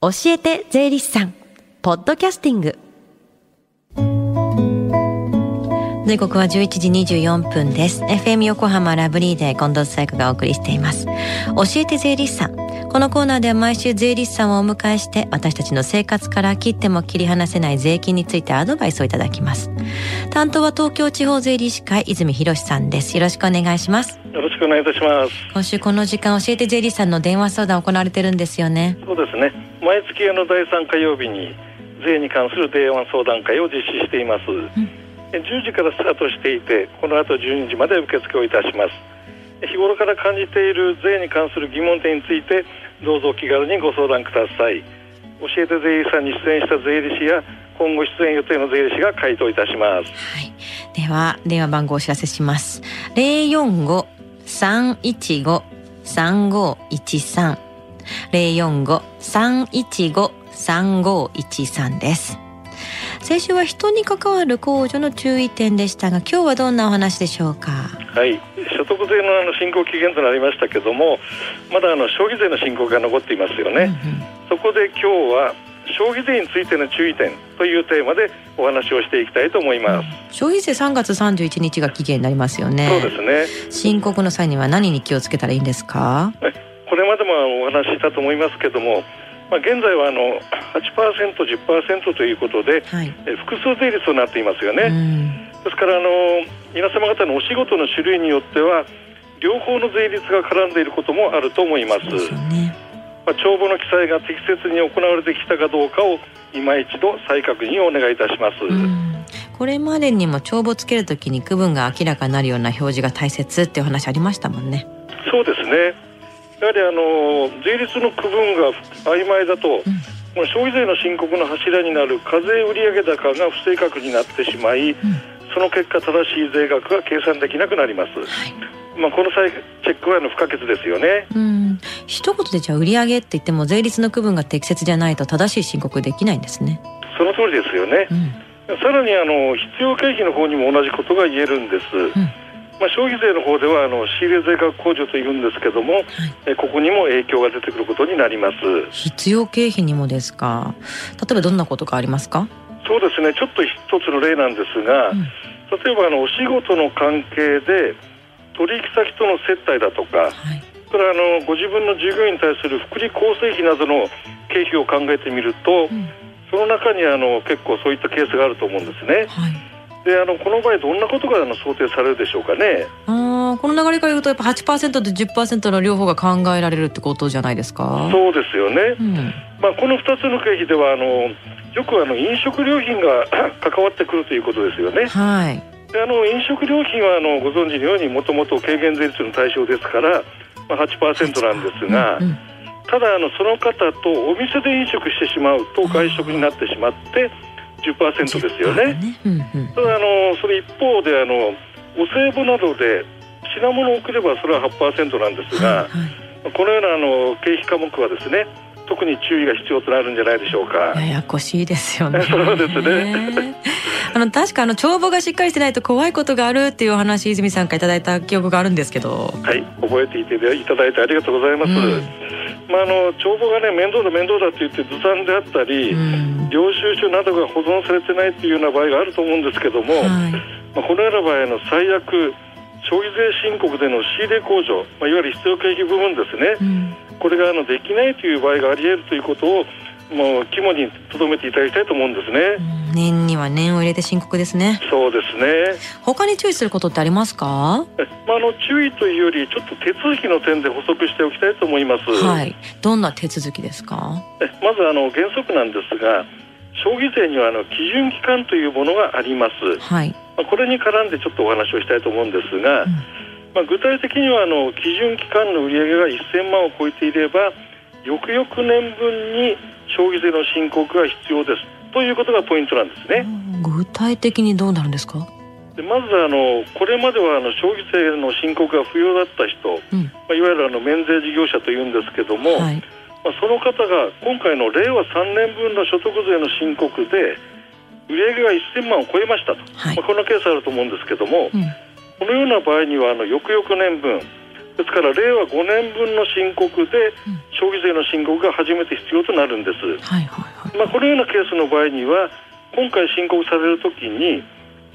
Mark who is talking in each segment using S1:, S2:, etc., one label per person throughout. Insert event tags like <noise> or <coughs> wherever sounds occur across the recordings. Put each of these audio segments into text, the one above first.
S1: 教えて税理士さん。ポッドキャスティング。時刻は11時24分です。FM 横浜ラブリーで近藤紗友がお送りしています。教えて税理士さん。このコーナーでは毎週税理士さんをお迎えして私たちの生活から切っても切り離せない税金についてアドバイスをいただきます。担当は東京地方税理士会泉博さんです。よろしくお願いします。
S2: よろしくお願いいたします。
S1: 今週この時間教えて税理士さんの電話相談行われてるんですよね。
S2: そうですね毎月の第3火曜日に税に関する電話相談会を実施しています、うん。10時からスタートしていてこの後12時まで受付をいたします。日頃から感じている税に関する疑問点についてどうぞ気軽にご相談ください。教えて税理士さんに出演した税理士や今後出演予定の税理士が回答いたします、
S1: はい、では電話番号をお知らせします。045-315-3513 045-315-3513です。先週は人に関わる控除の注意点でしたが今日はどんなお話でしょうか？
S2: はい。所得税のあの申告期限となりましたけどもまだあの消費税の申告が残っていますよね、うんうん、そこで今日は消費税についての注意点というテーマでお話をしていきたいと思います、
S1: うん、消費税3月31日が期限になりますよね。
S2: そうですね。
S1: 申告の際には何に気をつけたらいいんですか？
S2: これまでもお話ししたと思いますけどもまあ、現在はあの8%、10%ということで、はい、え複数税率となっていますよね。ですからあの皆様方のお仕事の種類によっては両方の税率が絡んでいることもあると思います。ね、まあ、帳簿の記載が適切に行われてきたかどうかを今一度再確認をお願いいたします。
S1: これまでにも帳簿つけるときに区分が明らかになるような表示が大切っていう話ありましたもんね。
S2: そうですね。やはりあの税率の区分が曖昧だと、うん、消費税の申告の柱になる課税売上高が不正確になってしまい、うん、その結果正しい税額が計算できなくなります。はい、まあ、この際チェックはの不可欠ですよね。
S1: うん、一言でじゃあ売上って言っても税率の区分が適切じゃないと正しい申告できないんですね。
S2: その通りですよね。さらにあの必要経費の方にも同じことが言えるんです。まあ、消費税の方ではあの仕入れ税額控除というんですけども、はい、えここにも影響が出てくることになります。
S1: 必要経費にもですか？例えばどんなことがありますか？
S2: そうですね。ちょっと一つの例なんですが、うん、例えばあのお仕事の関係で取引先との接待だとか、はい、それはあのご自分の従業員に対する福利厚生費などの経費を考えてみると、うん、その中にあの結構そういったケースがあると思うんですね。はいであのこの場合どんなことがあの想定されるでしょうかね？
S1: あこの流れから言うとやっぱ8%と10%の両方が考えられるってことじゃないですか？
S2: そうですよね、うん、まあ、この2つの経費ではあのよくあの飲食料品が <coughs> 関わってくるということですよね。
S1: はい。
S2: であの飲食料品はあのご存知のようにもともと軽減税率の対象ですから、まあ、8%なんですが、うんうん、ただあのその方とお店で飲食してしまうと外食になってしまって10%ですよね。ねうんうん、ただあのそれ一方であのお歳暮などで品物を送ればそれは8%なんですが、はいはい、このようなあの経費科目はですね特に注意が必要となるんじゃないでしょうか。
S1: ややこしいですよね。<laughs>
S2: そうですね。
S1: あの確かあの帳簿がしっかりしてないと怖いことがあるっていうお話泉さんからいただいた記憶があるんですけど。
S2: はい、覚えていていただいてありがとうございます。うん、まああの帳簿がね面倒だ面倒だって言ってずさんであったり、うん、領収書などが保存されてないっていうような場合があると思うんですけども、はい、まあこのような場合の最悪消費税申告での仕入れ控除、まあいわゆる必要経費部分ですね。うんこれがあのできないという場合があり得るということをもう肝に留めていただきたいと思うんですね。
S1: 年には年を入れて深刻ですね。
S2: そうですね。
S1: 他に注意することってありますか？<laughs>
S2: まああの注意というよりちょっと手続きの点で補足しておきたいと思います。
S1: はい。どんな手続きですか？
S2: まずあの原則なんですが、消費税にはあの基準期間というものがあります。はい。まあこれに絡んでちょっとお話をしたいと思うんですが。うんまあ、具体的にはあの基準期間の売上が1000万を超えていれば翌々年分に消費税の申告が必要ですということがポイントなんですね。
S1: 具体的にどうなるんですか？
S2: でまずあのこれまではあの消費税の申告が不要だった人、うん、まあ、いわゆるあの免税事業者というんですけども、はい、まあ、その方が今回の令和3年分の所得税の申告で売上が1000万を超えましたと、はい、まあ、こんなケースあると思うんですけども、うん。このような場合にはあの翌々年分ですから令和5年分の申告で消費税の申告が初めて必要となるんです、はいはいはい、まあ、このようなケースの場合には今回申告されるときに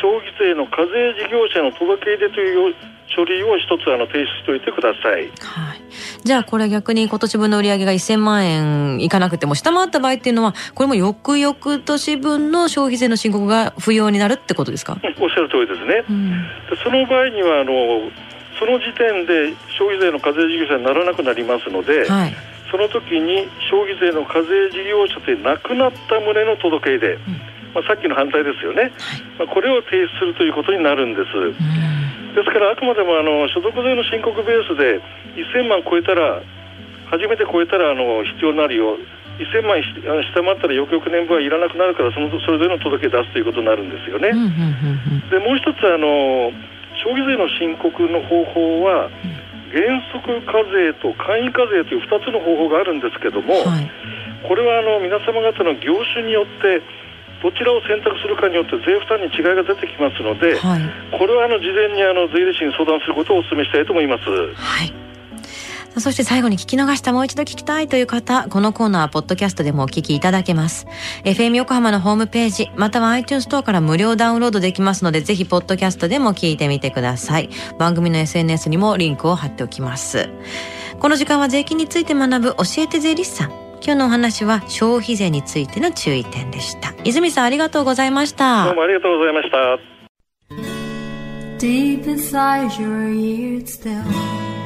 S2: 消費税の課税事業者の届け出という書類を一つあの提出しておいてください。
S1: はい。じゃあこれ逆に今年分の売上が1000万円いかなくても下回った場合っていうのはこれも翌々年分の消費税の申告が不要になるってことですか？
S2: おっしゃる通りですね。うん、でその場合にはあのその時点で消費税の課税事業者にならなくなりますので、はい、その時に消費税の課税事業者でなくなった旨の届け出、うん。まあ、さっきの反対ですよね、まあ、これを提出するということになるんです。ですからあくまでもあの所得税の申告ベースで1000万超えたら初めて超えたらあの必要になるよ。1000万下回ったらよくよく年分はいらなくなるからそのそれぞれの届け出すということになるんですよね。でもう一つあの消費税の申告の方法は原則課税と簡易課税という2つの方法があるんですけども、はい、これはあの皆様方の業種によってどちらを選択するかによって税負担に違いが出てきますので、はい、これはあの事前にあの税理士に相談することをお勧めしたいと思います。
S1: はいそして最後に聞き逃したもう一度聞きたいという方、このコーナー、ポッドキャストでもお聞きいただけます。FM 横浜のホームページ、または iTunes ストアから無料ダウンロードできますので、ぜひ、ポッドキャストでも聞いてみてください。番組の SNS にもリンクを貼っておきます。この時間は税金について学ぶ教えて税理士さん。今日のお話は消費税についての注意点でした泉さんありがとうございました
S2: どうもありがとうございました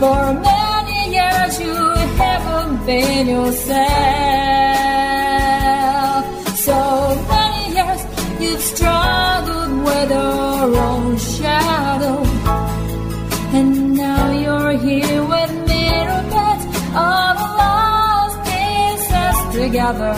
S3: For many years you haven't been yourself. So many years you've struggled with your own shadow. And now you're here with mirror all the lost pieces together.